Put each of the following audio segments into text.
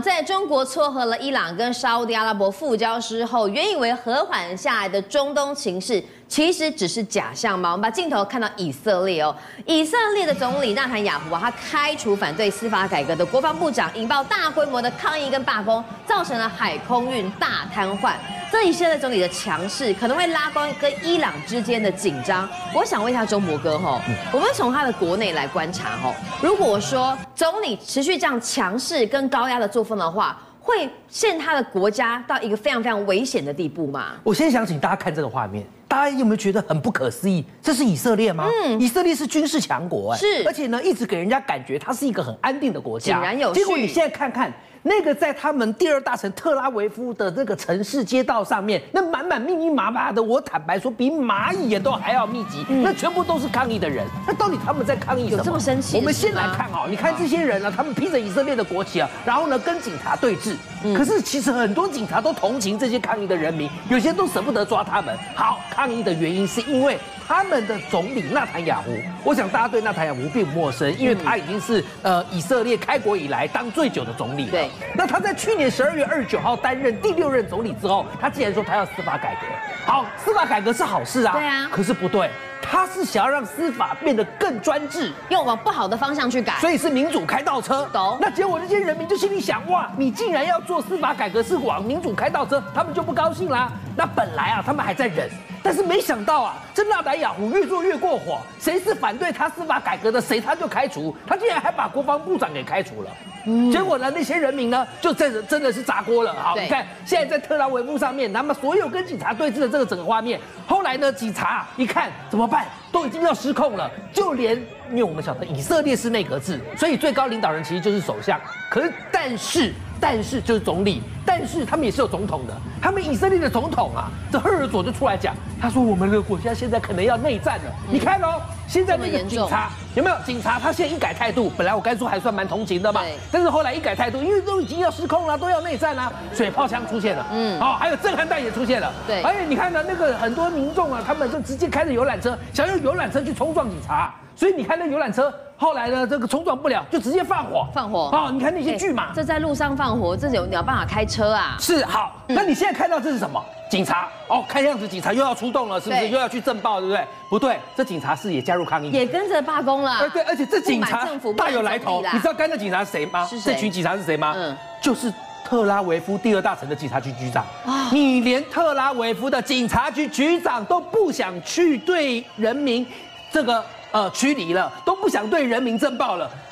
在中国撮合了伊朗跟沙乌地阿拉伯复交之后，原以为和缓下来的中东情势，其实只是假象吗？我们把镜头看到以色列哦，以色列的总理纳坦雅胡啊，他开除反对司法改革的国防部长，引爆大规模的抗议跟罢工，造成了海空运大瘫痪。这以色列总理的强势，可能会拉高跟伊朗之间的紧张。我想问一下周博哥哈，我们从他的国内来观察哈，如果说总理持续这样强势跟高压的作风的话，会陷他的国家到一个非常非常危险的地步吗？我先想请大家看这个画面。大家有没有觉得很不可思议？这是以色列吗？嗯，以色列是军事强国哎，是，而且呢，一直给人家感觉它是一个很安定的国家。井然有序。结果你现在看看。那个在他们第二大城特拉维夫的那个城市街道上面，那满满密密麻麻的，我坦白说，比蚂蚁也都还要密集，那全部都是抗议的人。那到底他们在抗议什么？有这么生气？我们先来看哦，你看这些人呢，他们披着以色列的国旗啊，然后呢跟警察对峙。可是其实很多警察都同情这些抗议的人民，有些都舍不得抓他们。好，抗议的原因是因为。他们的总理纳坦雅胡，我想大家对纳坦雅胡并不陌生，因为他已经是呃以色列开国以来当最久的总理了。对，那他在去年十二月二十九号担任第六任总理之后，他竟然说他要司法改革。好，司法改革是好事啊。对啊。可是不对。他是想要让司法变得更专制，又往不好的方向去改，所以是民主开倒车。懂？那结果这些人民就心里想：哇，你竟然要做司法改革，是往民主开倒车，他们就不高兴啦。那本来啊，他们还在忍，但是没想到啊，这纳达雅虎越做越过火，谁是反对他司法改革的，谁他就开除，他竟然还把国防部长给开除了。嗯，结果呢，那些人民呢，就真的真的是砸锅了。好，你看现在在特拉维夫上面，他们所有跟警察对峙的这个整个画面，后来呢，警察一看怎么办，都已经要失控了，就连因为我们晓得以色列是内阁制，所以最高领导人其实就是首相。可是但是但是就是总理，但是他们也是有总统的。他们以色列的总统啊，这赫尔佐就出来讲，他说我们的国家现在可能要内战了。嗯、你看哦，现在那个警察有没有？警察他现在一改态度，本来我该说还算蛮同情的嘛，但是后来一改态度，因为都已经要失控了，都要内战了，水炮枪出现了，嗯，好，还有震撼弹也出现了，对，而且你看呢，那个很多民众啊，他们就直接开着游览车，想用游览车去冲撞警察。所以你看那游览车，后来呢，这个冲撞不了，就直接放火，放火。哦，你看那些巨马，这在路上放火，这有你有办法开车啊？是好，那你现在看到这是什么？警察哦，看样子警察又要出动了，是不是？又要去震爆，对不对？不对，这警察是也加入抗议，也跟着罢工了。对对，而且这警察大有来头，你知道跟着警察是谁吗？这群警察是谁吗？嗯，就是特拉维夫第二大城的警察局局长。啊，你连特拉维夫的警察局局长都不想去对人民这个。呃，驱离了，都不想对人民震爆了，都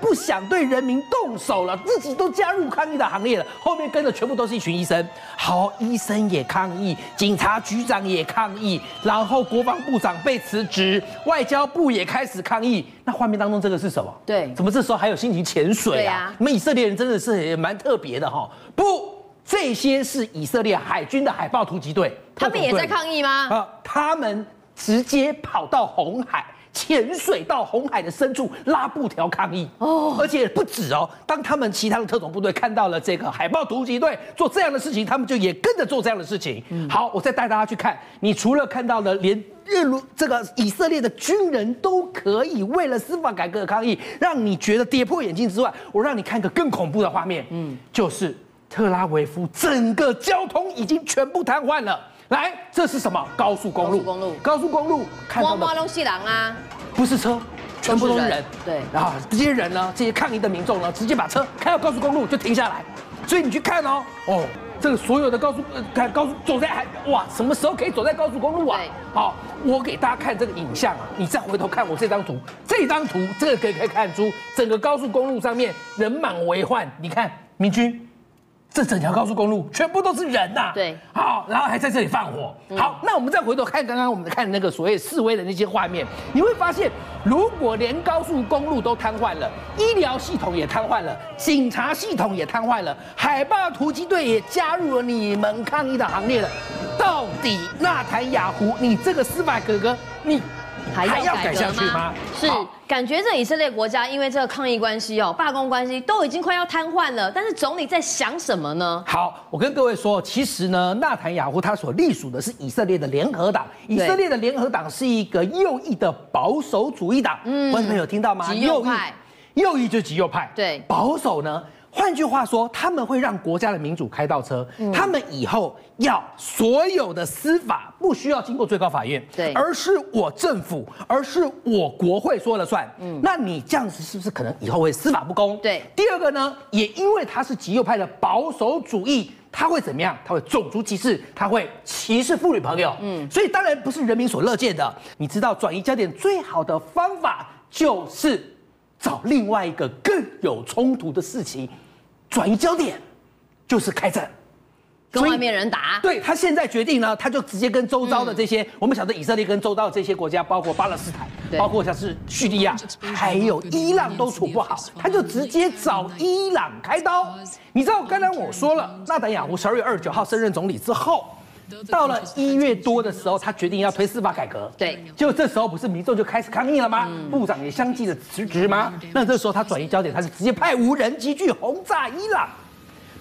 不想对人民动手了，自己都加入抗议的行列了。后面跟的全部都是一群医生，好，医生也抗议，警察局长也抗议，然后国防部长被辞职，外交部也开始抗议。那画面当中这个是什么？对，怎么这时候还有心情潜水啊？你们、啊、以色列人真的是也蛮特别的哈。不，这些是以色列海军的海豹突击队，他们也在抗议吗？啊，他们直接跑到红海。潜水到红海的深处拉布条抗议哦，而且不止哦。当他们其他的特种部队看到了这个海豹突击队做这样的事情，他们就也跟着做这样的事情。好，我再带大家去看。你除了看到了连日卢这个以色列的军人都可以为了司法改革的抗议，让你觉得跌破眼镜之外，我让你看个更恐怖的画面。嗯，就是特拉维夫整个交通已经全部瘫痪了。来，这是什么？高速公路。高速公路。高速公路。看到的。东西人啊。不是车，全部都是人。对。然后这些人呢，这些抗议的民众呢，直接把车开到高速公路就停下来。所以你去看哦，哦，这个所有的高速，呃，看高速走在还哇，什么时候可以走在高速公路啊？好，我给大家看这个影像啊，你再回头看我这张图，这张图这个可以可以看出整个高速公路上面人满为患。你看，明君。这整条高速公路全部都是人呐、啊，对，好，然后还在这里放火。好，那我们再回头看刚刚我们看那个所谓示威的那些画面，你会发现，如果连高速公路都瘫痪了，医疗系统也瘫痪了，警察系统也瘫痪了，海豹突击队也加入了你们抗议的行列了，到底纳坦雅胡，你这个司法哥哥，你？还要改下去吗？是，感觉这以色列国家因为这个抗议关系哦，罢工关系都已经快要瘫痪了。但是总理在想什么呢？好，我跟各位说，其实呢，纳坦雅胡他所隶属的是以色列的联合党。以色列的联合党是一个右翼的保守主义党。嗯，观众朋友听到吗？极右派，右翼，右翼就是极右派。对，保守呢？换句话说，他们会让国家的民主开倒车。嗯、他们以后要所有的司法不需要经过最高法院，对，而是我政府，而是我国会说了算。嗯，那你这样子是不是可能以后会司法不公？对。第二个呢，也因为他是极右派的保守主义，他会怎么样？他会种族歧视，他会歧视妇女朋友。嗯，所以当然不是人民所乐见的。你知道转移焦点最好的方法就是找另外一个更有冲突的事情。转移焦点，就是开战，跟外面人打。对，他现在决定呢，他就直接跟周遭的这些，嗯、我们晓得以色列跟周遭的这些国家，包括巴勒斯坦，包括像是叙利亚，还有伊朗都处不好，他就直接找伊朗开刀。你知道，刚才我说了，纳坦雅胡十二月二十九号升任总理之后。到了一月多的时候，他决定要推司法改革。对，就这时候不是民众就开始抗议了吗？嗯、部长也相继的辞职吗？那这时候他转移焦点，他是直接派无人机去轰炸伊朗。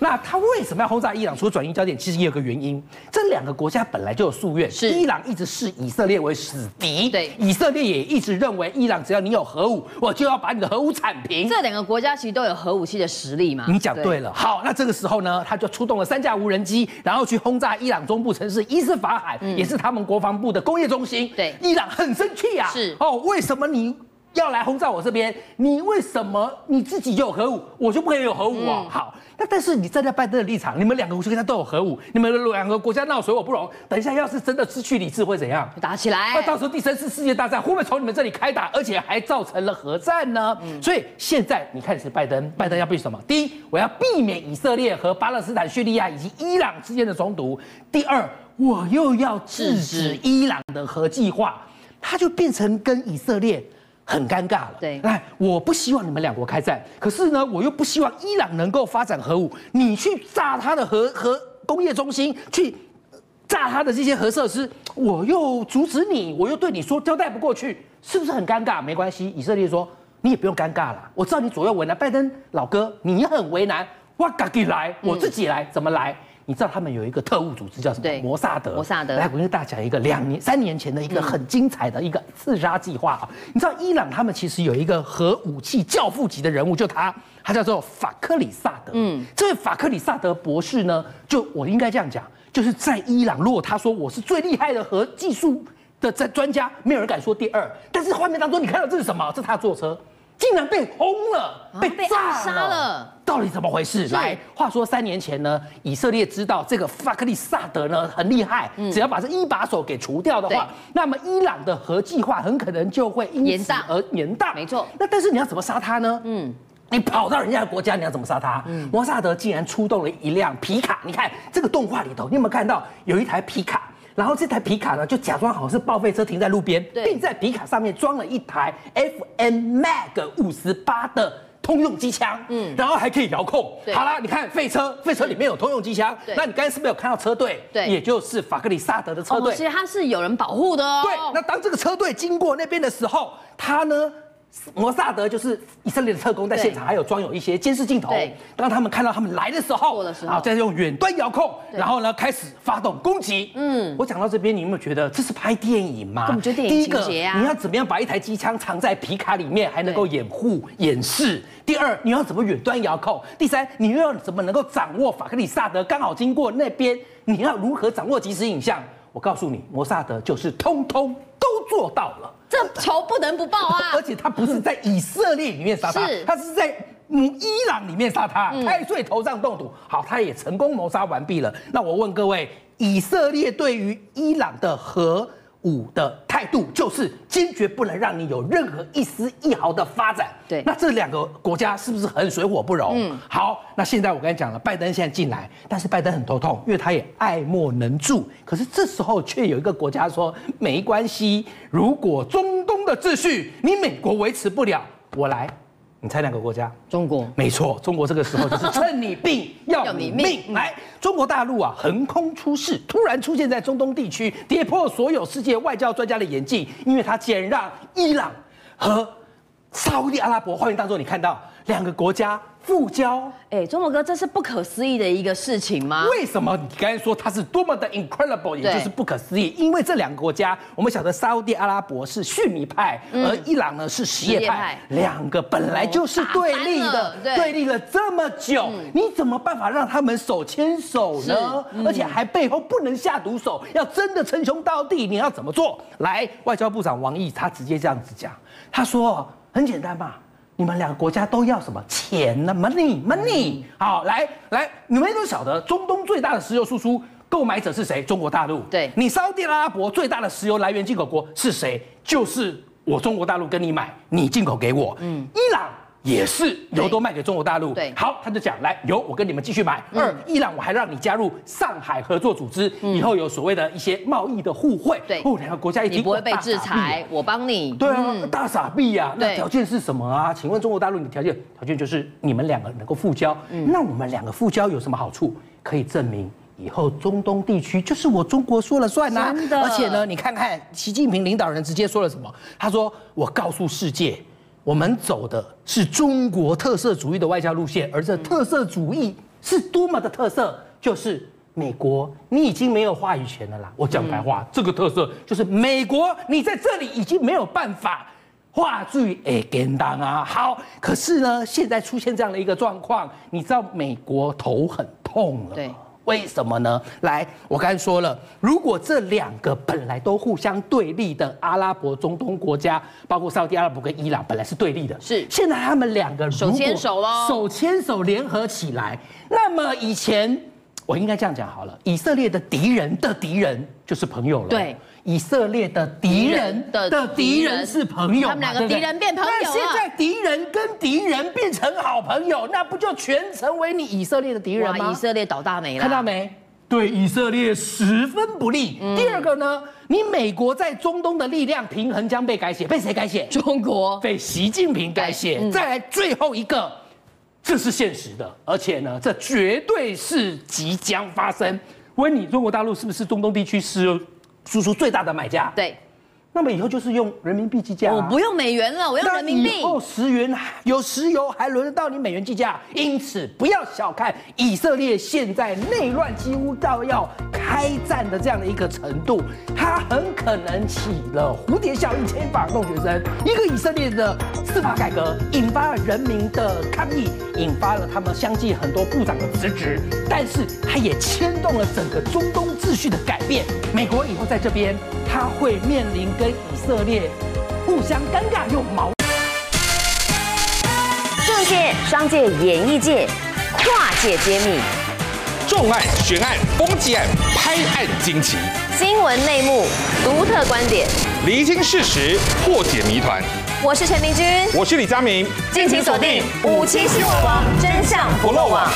那他为什么要轰炸伊朗？除了转移焦点，其实也有个原因。这两个国家本来就有夙愿，是伊朗一直视以色列为死敌，对，以色列也一直认为伊朗只要你有核武，我就要把你的核武铲平。这两个国家其实都有核武器的实力嘛。你讲对了。好，那这个时候呢，他就出动了三架无人机，然后去轰炸伊朗中部城市伊斯法罕，嗯、也是他们国防部的工业中心。对，伊朗很生气啊。是哦，为什么你？要来轰炸我这边，你为什么你自己有核武，我就不可以有核武啊？嗯、好，那但是你站在拜登的立场，你们两个国家都有核武，你们两个国家闹水火不容，等一下要是真的失去理智会怎样？打起来？那到时候第三次世界大战会不会从你们这里开打，而且还造成了核战呢？嗯、所以现在你看是拜登，拜登要避什么？第一，我要避免以色列和巴勒斯坦、叙利亚以及伊朗之间的冲突；第二，我又要制止伊朗的核计划，它就变成跟以色列。很尴尬了，对，来，我不希望你们两国开战，可是呢，我又不希望伊朗能够发展核武，你去炸他的核核工业中心，去炸他的这些核设施，我又阻止你，我又对你说交代不过去，是不是很尴尬？没关系，以色列说你也不用尴尬了，我知道你左右为难，拜登老哥，你很为难，我自己来，我自己来，嗯、怎么来？你知道他们有一个特务组织叫什么？对摩萨德。摩萨德。来，我跟大家讲一个两年、三年前的一个很精彩的一个刺杀计划啊！你知道伊朗他们其实有一个核武器教父级的人物，就他，他叫做法克里萨德。嗯，这位法克里萨德博士呢，就我应该这样讲，就是在伊朗，如果他说我是最厉害的核技术的在专家，没有人敢说第二。但是画面当中你看到这是什么？这是他坐车。竟然被轰了，被炸了，了到底怎么回事？来，话说三年前呢，以色列知道这个法克利萨德呢很厉害，嗯、只要把这一把手给除掉的话，那么伊朗的核计划很可能就会因此而延宕。没错，那但是你要怎么杀他呢？嗯，你跑到人家的国家，你要怎么杀他？嗯，摩萨德竟然出动了一辆皮卡，你看这个动画里头，你有没有看到有一台皮卡？然后这台皮卡呢，就假装好像是报废车停在路边，对并在皮卡上面装了一台 FM Mag 五十八的通用机枪，嗯，然后还可以遥控。好啦，你看废车，废车里面有通用机枪，那你刚才是不是有看到车队？对，也就是法克里萨德的车队。其实它是有人保护的哦。对，那当这个车队经过那边的时候，他呢？摩萨德就是以色列的特工，在现场还有装有一些监视镜头。对，当他们看到他们来的时候，啊，再用远端遥控，然后呢开始发动攻击。嗯，我讲到这边，你有没有觉得这是拍电影吗？我觉得电影情节啊。第一个，你要怎么样把一台机枪藏在皮卡里面，还能够掩护掩饰？第二，你要怎么远端遥控？第三，你又要怎么能够掌握法克里萨德刚好经过那边？你要如何掌握即时影像？我告诉你，摩萨德就是通通都做到了。这仇不能不报啊！而且他不是在以色列里面杀他，他是在嗯伊朗里面杀他，太岁头上动土。好，他也成功谋杀完毕了。那我问各位，以色列对于伊朗的核武的态度就是坚决不能让你有任何一丝一毫的发展。对，那这两个国家是不是很水火不容？嗯，好，那现在我刚才讲了，拜登现在进来，但是拜登很头痛，因为他也爱莫能助。可是这时候却有一个国家说没关系，如果中东的秩序你美国维持不了，我来。你猜哪个国家？中国。没错，中国这个时候就是 趁你病要你命。来，中国大陆啊，横空出世，突然出现在中东地区，跌破所有世界外交专家的眼镜，因为它竟然让伊朗和沙乌地阿拉伯画面当中，你看到两个国家复交。哎，中国哥，这是不可思议的一个事情吗？为什么你刚才说它是多么的 incredible，也就是不可思议？因为这两个国家，我们晓得沙乌地阿拉伯是逊尼派，而伊朗呢是什叶派，两个本来就是对立的，对立了这么久，你怎么办法让他们手牵手呢？而且还背后不能下毒手，要真的称兄道弟，你要怎么做？来，外交部长王毅他直接这样子讲，他说很简单嘛。你们两个国家都要什么钱呢？Money, money。好，来来，你们都晓得，中东最大的石油输出购买者是谁？中国大陆。对，你沙乌地阿拉伯最大的石油来源进口国是谁？就是我中国大陆跟你买，你进口给我。嗯，伊朗。也是油都卖给中国大陆。对，好，他就讲来油，我跟你们继续买。二，伊朗我还让你加入上海合作组织，以后有所谓的一些贸易的互惠。对，哦，两个国家一起，你不会被制裁，我帮你。对啊，大傻逼呀！那条件是什么啊？请问中国大陆，你的条件条件就是你们两个能够复交。那我们两个复交有什么好处？可以证明以后中东地区就是我中国说了算呐。真的。而且呢，你看看习近平领导人直接说了什么？他说：“我告诉世界。”我们走的是中国特色主义的外交路线，而这特色主义是多么的特色，就是美国，你已经没有话语权了啦。我讲白话，嗯、这个特色就是美国，你在这里已经没有办法话剧诶跟单啊。好，可是呢，现在出现这样的一个状况，你知道美国头很痛了。对。为什么呢？来，我刚才说了，如果这两个本来都互相对立的阿拉伯中东国家，包括沙特阿拉伯跟伊朗，本来是对立的，是。现在他们两个手牵手喽，手牵手联合起来，那么以前我应该这样讲好了，以色列的敌人的敌人就是朋友了。对。以色列的敌人的敌人是朋友，他们两个敌人变朋友了。那现在敌人跟敌人变成好朋友，那不就全成为你以色列的敌人吗？以色列倒大霉了，看到没？对以色列十分不利。嗯、第二个呢，你美国在中东的力量平衡将被改写，被谁改写？中国被习近平改写。嗯、再来最后一个，这是现实的，而且呢，这绝对是即将发生。问你，中国大陆是不是中东地区是？输出最大的买家，对，那么以后就是用人民币计价，我不用美元了，我用人民币。以后石油有石油，还轮得到你美元计价？因此，不要小看以色列现在内乱几乎到要开战的这样的一个程度，它很可能起了蝴蝶效应，牵一发动全身。一个以色列的司法改革引发了人民的抗议，引发了他们相继很多部长的辞职，但是它也牵动了整个中东秩序的改变。美国以后在这边，他会面临跟以色列互相尴尬又矛盾。政界、商界、演艺界跨界揭秘，重案、悬案、攻击案、拍案惊奇，新闻内幕、独特观点，厘清事实，破解谜团。我是陈明君，我是李佳明，敬请锁定五七新闻网，真相不漏网。